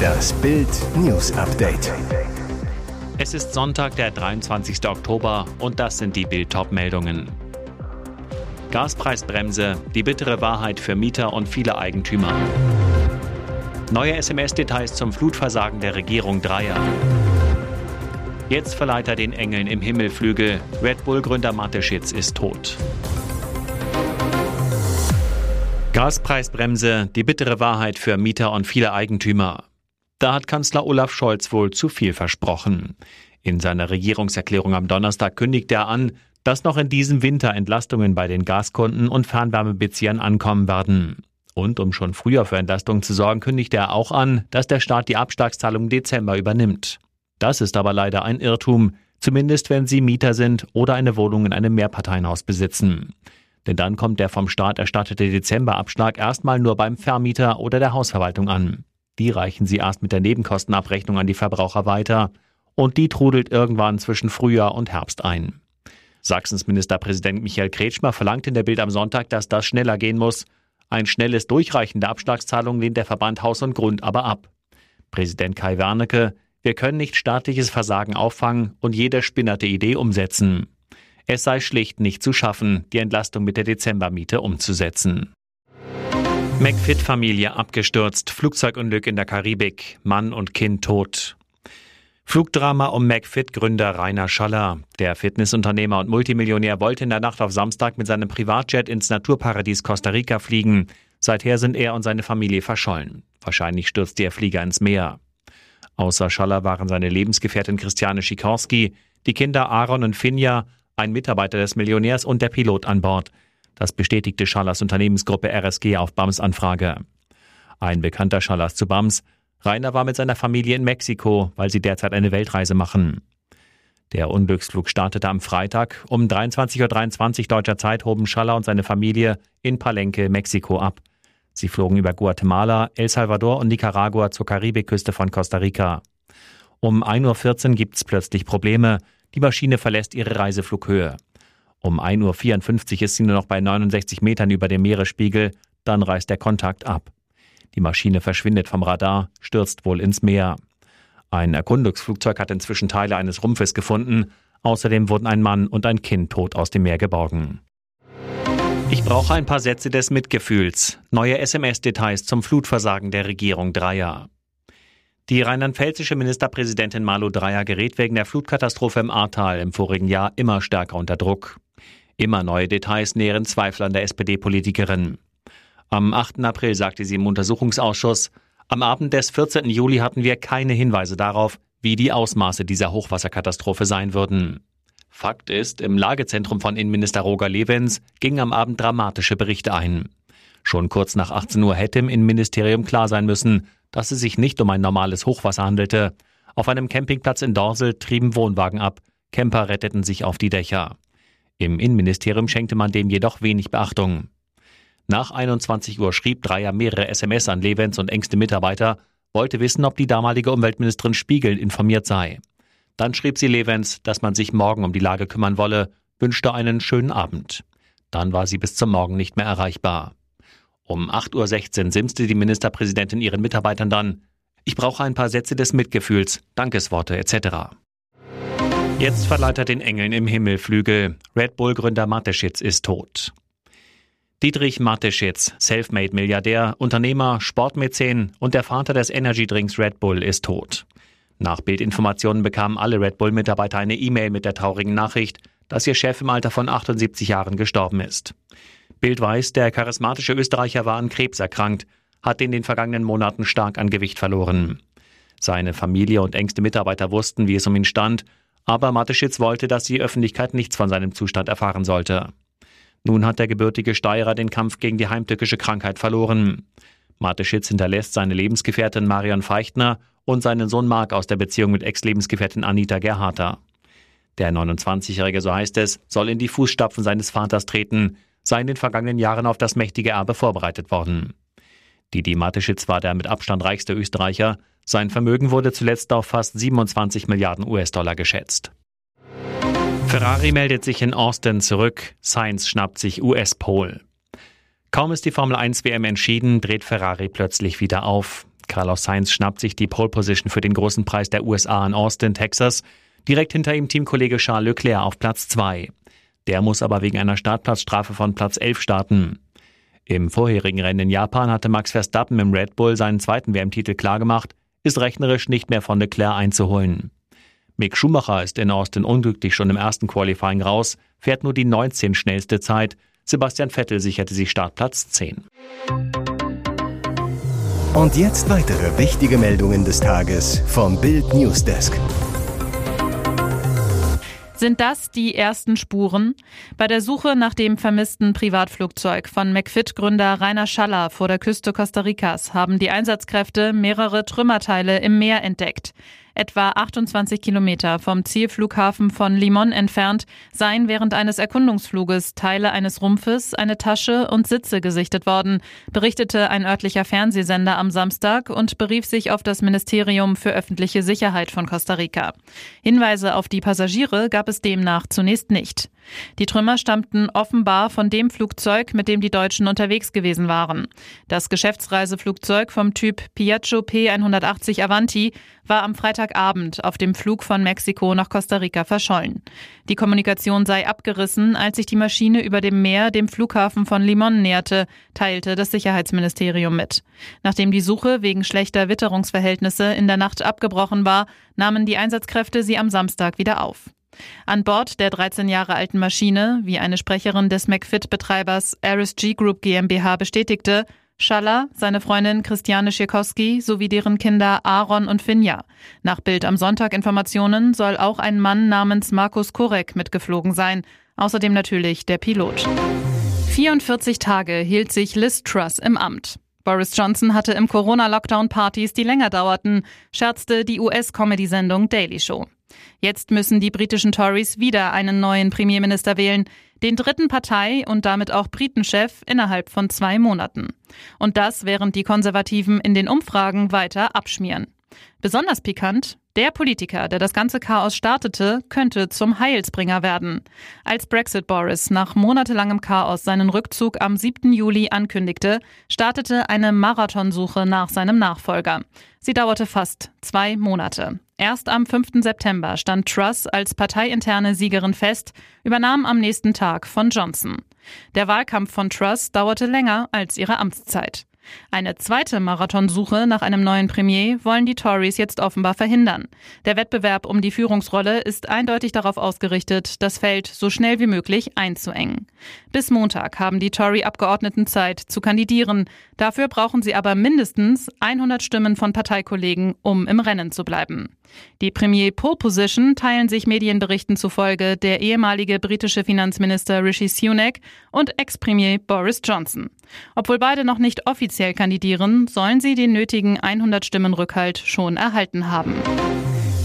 Das Bild News Update. Es ist Sonntag, der 23. Oktober und das sind die Bild meldungen Gaspreisbremse, die bittere Wahrheit für Mieter und viele Eigentümer. Neue SMS-Details zum Flutversagen der Regierung Dreier. Jetzt verleiht er den Engeln im Himmelflügel. Red Bull-Gründer Mateschitz ist tot. Gaspreisbremse, die bittere Wahrheit für Mieter und viele Eigentümer. Da hat Kanzler Olaf Scholz wohl zu viel versprochen. In seiner Regierungserklärung am Donnerstag kündigt er an, dass noch in diesem Winter Entlastungen bei den Gaskunden und Fernwärmebeziehern ankommen werden. Und um schon früher für Entlastungen zu sorgen, kündigt er auch an, dass der Staat die Abschlagszahlung im Dezember übernimmt. Das ist aber leider ein Irrtum, zumindest wenn Sie Mieter sind oder eine Wohnung in einem Mehrparteienhaus besitzen. Denn dann kommt der vom Staat erstattete Dezemberabschlag erstmal nur beim Vermieter oder der Hausverwaltung an. Die reichen Sie erst mit der Nebenkostenabrechnung an die Verbraucher weiter. Und die trudelt irgendwann zwischen Frühjahr und Herbst ein. Sachsens Ministerpräsident Michael Kretschmer verlangt in der Bild am Sonntag, dass das schneller gehen muss. Ein schnelles Durchreichen der Abschlagszahlungen lehnt der Verband Haus und Grund aber ab. Präsident Kai Wernicke, wir können nicht staatliches Versagen auffangen und jede spinnerte Idee umsetzen. Es sei schlicht nicht zu schaffen, die Entlastung mit der Dezembermiete umzusetzen. McFit-Familie abgestürzt, Flugzeugunglück in der Karibik, Mann und Kind tot. Flugdrama um McFit-Gründer Rainer Schaller. Der Fitnessunternehmer und Multimillionär wollte in der Nacht auf Samstag mit seinem Privatjet ins Naturparadies Costa Rica fliegen. Seither sind er und seine Familie verschollen. Wahrscheinlich stürzt der Flieger ins Meer. Außer Schaller waren seine Lebensgefährtin Christiane Schikorski, die Kinder Aaron und Finja ein Mitarbeiter des Millionärs und der Pilot an Bord. Das bestätigte Schallers Unternehmensgruppe RSG auf BAMs Anfrage. Ein bekannter Schallers zu BAMs. Rainer war mit seiner Familie in Mexiko, weil sie derzeit eine Weltreise machen. Der Unglücksflug startete am Freitag. Um 23.23 .23 Uhr deutscher Zeit hoben Schaller und seine Familie in Palenque, Mexiko ab. Sie flogen über Guatemala, El Salvador und Nicaragua zur Karibikküste von Costa Rica. Um 1.14 Uhr gibt es plötzlich Probleme. Die Maschine verlässt ihre Reiseflughöhe. Um 1.54 Uhr ist sie nur noch bei 69 Metern über dem Meeresspiegel, dann reißt der Kontakt ab. Die Maschine verschwindet vom Radar, stürzt wohl ins Meer. Ein Erkundungsflugzeug hat inzwischen Teile eines Rumpfes gefunden. Außerdem wurden ein Mann und ein Kind tot aus dem Meer geborgen. Ich brauche ein paar Sätze des Mitgefühls. Neue SMS-Details zum Flutversagen der Regierung Dreier. Die rheinland-pfälzische Ministerpräsidentin Malu Dreyer gerät wegen der Flutkatastrophe im Ahrtal im vorigen Jahr immer stärker unter Druck. Immer neue Details nähren Zweifel an der SPD-Politikerin. Am 8. April sagte sie im Untersuchungsausschuss, am Abend des 14. Juli hatten wir keine Hinweise darauf, wie die Ausmaße dieser Hochwasserkatastrophe sein würden. Fakt ist, im Lagezentrum von Innenminister Roger Levens gingen am Abend dramatische Berichte ein. Schon kurz nach 18 Uhr hätte im Innenministerium klar sein müssen, dass es sich nicht um ein normales Hochwasser handelte. Auf einem Campingplatz in Dorsel trieben Wohnwagen ab. Camper retteten sich auf die Dächer. Im Innenministerium schenkte man dem jedoch wenig Beachtung. Nach 21 Uhr schrieb Dreier mehrere SMS an Levens und engste Mitarbeiter, wollte wissen, ob die damalige Umweltministerin Spiegel informiert sei. Dann schrieb sie Levens, dass man sich morgen um die Lage kümmern wolle, wünschte einen schönen Abend. Dann war sie bis zum Morgen nicht mehr erreichbar. Um 8.16 Uhr simste die Ministerpräsidentin ihren Mitarbeitern dann, ich brauche ein paar Sätze des Mitgefühls, Dankesworte etc. Jetzt verleiht er den Engeln im Himmel Flügel. Red Bull-Gründer Mateschitz ist tot. Dietrich Mateschitz, Selfmade-Milliardär, Unternehmer, Sportmäzen und der Vater des Energydrinks Red Bull ist tot. Nach Bildinformationen bekamen alle Red Bull-Mitarbeiter eine E-Mail mit der traurigen Nachricht, dass ihr Chef im Alter von 78 Jahren gestorben ist. Bild weiß, der charismatische Österreicher war an Krebs erkrankt, hat in den vergangenen Monaten stark an Gewicht verloren. Seine Familie und engste Mitarbeiter wussten, wie es um ihn stand, aber Mateschitz wollte, dass die Öffentlichkeit nichts von seinem Zustand erfahren sollte. Nun hat der gebürtige Steirer den Kampf gegen die heimtückische Krankheit verloren. Mateschitz hinterlässt seine Lebensgefährtin Marion Feichtner und seinen Sohn Mark aus der Beziehung mit Ex-Lebensgefährtin Anita Gerharter. Der 29-Jährige, so heißt es, soll in die Fußstapfen seines Vaters treten, sei in den vergangenen Jahren auf das mächtige Erbe vorbereitet worden. Didi Mateschitz war der mit Abstand reichste Österreicher. Sein Vermögen wurde zuletzt auf fast 27 Milliarden US-Dollar geschätzt. Ferrari meldet sich in Austin zurück. Sainz schnappt sich US-Pol. Kaum ist die Formel 1 WM entschieden, dreht Ferrari plötzlich wieder auf. Carlos Sainz schnappt sich die Pole Position für den großen Preis der USA in Austin, Texas. Direkt hinter ihm Teamkollege Charles Leclerc auf Platz 2. Der muss aber wegen einer Startplatzstrafe von Platz 11 starten. Im vorherigen Rennen in Japan hatte Max Verstappen im Red Bull seinen zweiten WM-Titel klargemacht, ist rechnerisch nicht mehr von Leclerc einzuholen. Mick Schumacher ist in Austin unglücklich schon im ersten Qualifying raus, fährt nur die 19 schnellste Zeit, Sebastian Vettel sicherte sich Startplatz 10. Und jetzt weitere wichtige Meldungen des Tages vom Bild Newsdesk. Sind das die ersten Spuren? Bei der Suche nach dem vermissten Privatflugzeug von McFit-Gründer Rainer Schaller vor der Küste Costa Ricas haben die Einsatzkräfte mehrere Trümmerteile im Meer entdeckt etwa 28 Kilometer vom Zielflughafen von Limon entfernt, seien während eines Erkundungsfluges Teile eines Rumpfes, eine Tasche und Sitze gesichtet worden, berichtete ein örtlicher Fernsehsender am Samstag und berief sich auf das Ministerium für öffentliche Sicherheit von Costa Rica. Hinweise auf die Passagiere gab es demnach zunächst nicht. Die Trümmer stammten offenbar von dem Flugzeug, mit dem die Deutschen unterwegs gewesen waren. Das Geschäftsreiseflugzeug vom Typ Piaggio P180 Avanti war am Freitagabend auf dem Flug von Mexiko nach Costa Rica verschollen. Die Kommunikation sei abgerissen, als sich die Maschine über dem Meer dem Flughafen von Limon näherte, teilte das Sicherheitsministerium mit. Nachdem die Suche wegen schlechter Witterungsverhältnisse in der Nacht abgebrochen war, nahmen die Einsatzkräfte sie am Samstag wieder auf. An Bord der 13 Jahre alten Maschine, wie eine Sprecherin des McFit-Betreibers RSG Group GmbH bestätigte, Schaller, seine Freundin Christiane Schirkowski sowie deren Kinder Aaron und Finja. Nach Bild am Sonntag Informationen soll auch ein Mann namens Markus Korek mitgeflogen sein. Außerdem natürlich der Pilot. 44 Tage hielt sich Liz Truss im Amt. Boris Johnson hatte im Corona-Lockdown Partys, die länger dauerten, scherzte die US-Comedy-Sendung Daily Show. Jetzt müssen die britischen Tories wieder einen neuen Premierminister wählen, den dritten Partei und damit auch Britenchef innerhalb von zwei Monaten. Und das während die Konservativen in den Umfragen weiter abschmieren. Besonders pikant, der Politiker, der das ganze Chaos startete, könnte zum Heilsbringer werden. Als Brexit Boris nach monatelangem Chaos seinen Rückzug am 7. Juli ankündigte, startete eine Marathonsuche nach seinem Nachfolger. Sie dauerte fast zwei Monate. Erst am 5. September stand Truss als parteiinterne Siegerin fest, übernahm am nächsten Tag von Johnson. Der Wahlkampf von Truss dauerte länger als ihre Amtszeit. Eine zweite Marathonsuche nach einem neuen Premier wollen die Tories jetzt offenbar verhindern. Der Wettbewerb um die Führungsrolle ist eindeutig darauf ausgerichtet, das Feld so schnell wie möglich einzuengen. Bis Montag haben die Tory-Abgeordneten Zeit zu kandidieren. Dafür brauchen sie aber mindestens 100 Stimmen von Parteikollegen, um im Rennen zu bleiben. Die Premier Pole Position teilen sich Medienberichten zufolge der ehemalige britische Finanzminister Rishi Sunak und Ex-Premier Boris Johnson. Obwohl beide noch nicht offiziell kandidieren, sollen sie den nötigen 100 Stimmen Rückhalt schon erhalten haben.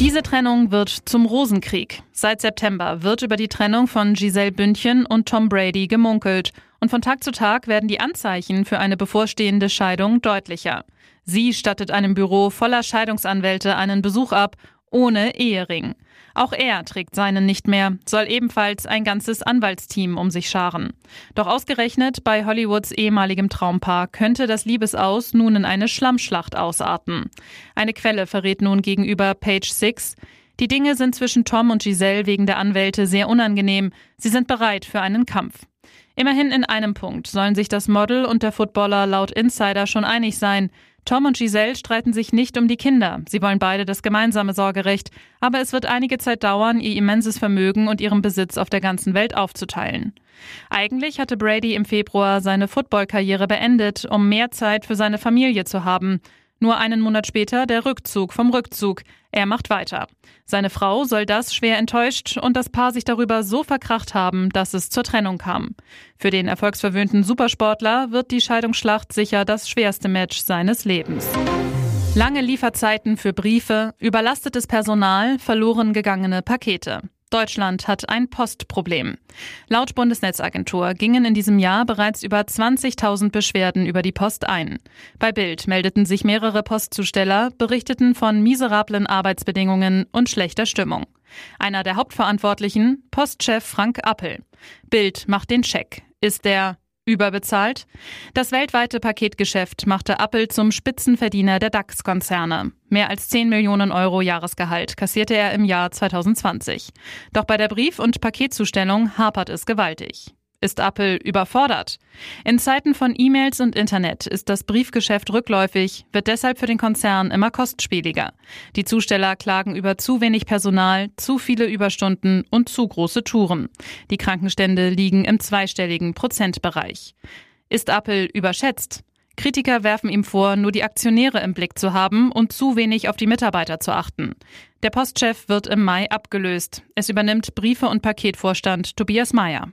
Diese Trennung wird zum Rosenkrieg. Seit September wird über die Trennung von Giselle Bündchen und Tom Brady gemunkelt. Und von Tag zu Tag werden die Anzeichen für eine bevorstehende Scheidung deutlicher. Sie stattet einem Büro voller Scheidungsanwälte einen Besuch ab, ohne Ehering. Auch er trägt seinen nicht mehr, soll ebenfalls ein ganzes Anwaltsteam um sich scharen. Doch ausgerechnet bei Hollywoods ehemaligem Traumpaar könnte das Liebesaus nun in eine Schlammschlacht ausarten. Eine Quelle verrät nun gegenüber Page Six, die Dinge sind zwischen Tom und Giselle wegen der Anwälte sehr unangenehm. Sie sind bereit für einen Kampf. Immerhin in einem Punkt sollen sich das Model und der Footballer laut Insider schon einig sein. Tom und Giselle streiten sich nicht um die Kinder. Sie wollen beide das gemeinsame Sorgerecht. Aber es wird einige Zeit dauern, ihr immenses Vermögen und ihren Besitz auf der ganzen Welt aufzuteilen. Eigentlich hatte Brady im Februar seine Footballkarriere beendet, um mehr Zeit für seine Familie zu haben. Nur einen Monat später der Rückzug vom Rückzug. Er macht weiter. Seine Frau soll das schwer enttäuscht und das Paar sich darüber so verkracht haben, dass es zur Trennung kam. Für den erfolgsverwöhnten Supersportler wird die Scheidungsschlacht sicher das schwerste Match seines Lebens. Lange Lieferzeiten für Briefe, überlastetes Personal, verloren gegangene Pakete. Deutschland hat ein Postproblem. Laut Bundesnetzagentur gingen in diesem Jahr bereits über 20.000 Beschwerden über die Post ein. Bei Bild meldeten sich mehrere Postzusteller, berichteten von miserablen Arbeitsbedingungen und schlechter Stimmung. Einer der Hauptverantwortlichen, Postchef Frank Appel. Bild macht den Check. Ist der Überbezahlt? Das weltweite Paketgeschäft machte Apple zum Spitzenverdiener der DAX-Konzerne. Mehr als 10 Millionen Euro Jahresgehalt kassierte er im Jahr 2020. Doch bei der Brief- und Paketzustellung hapert es gewaltig. Ist Apple überfordert? In Zeiten von E-Mails und Internet ist das Briefgeschäft rückläufig, wird deshalb für den Konzern immer kostspieliger. Die Zusteller klagen über zu wenig Personal, zu viele Überstunden und zu große Touren. Die Krankenstände liegen im zweistelligen Prozentbereich. Ist Apple überschätzt? Kritiker werfen ihm vor, nur die Aktionäre im Blick zu haben und zu wenig auf die Mitarbeiter zu achten. Der Postchef wird im Mai abgelöst. Es übernimmt Briefe- und Paketvorstand Tobias Mayer.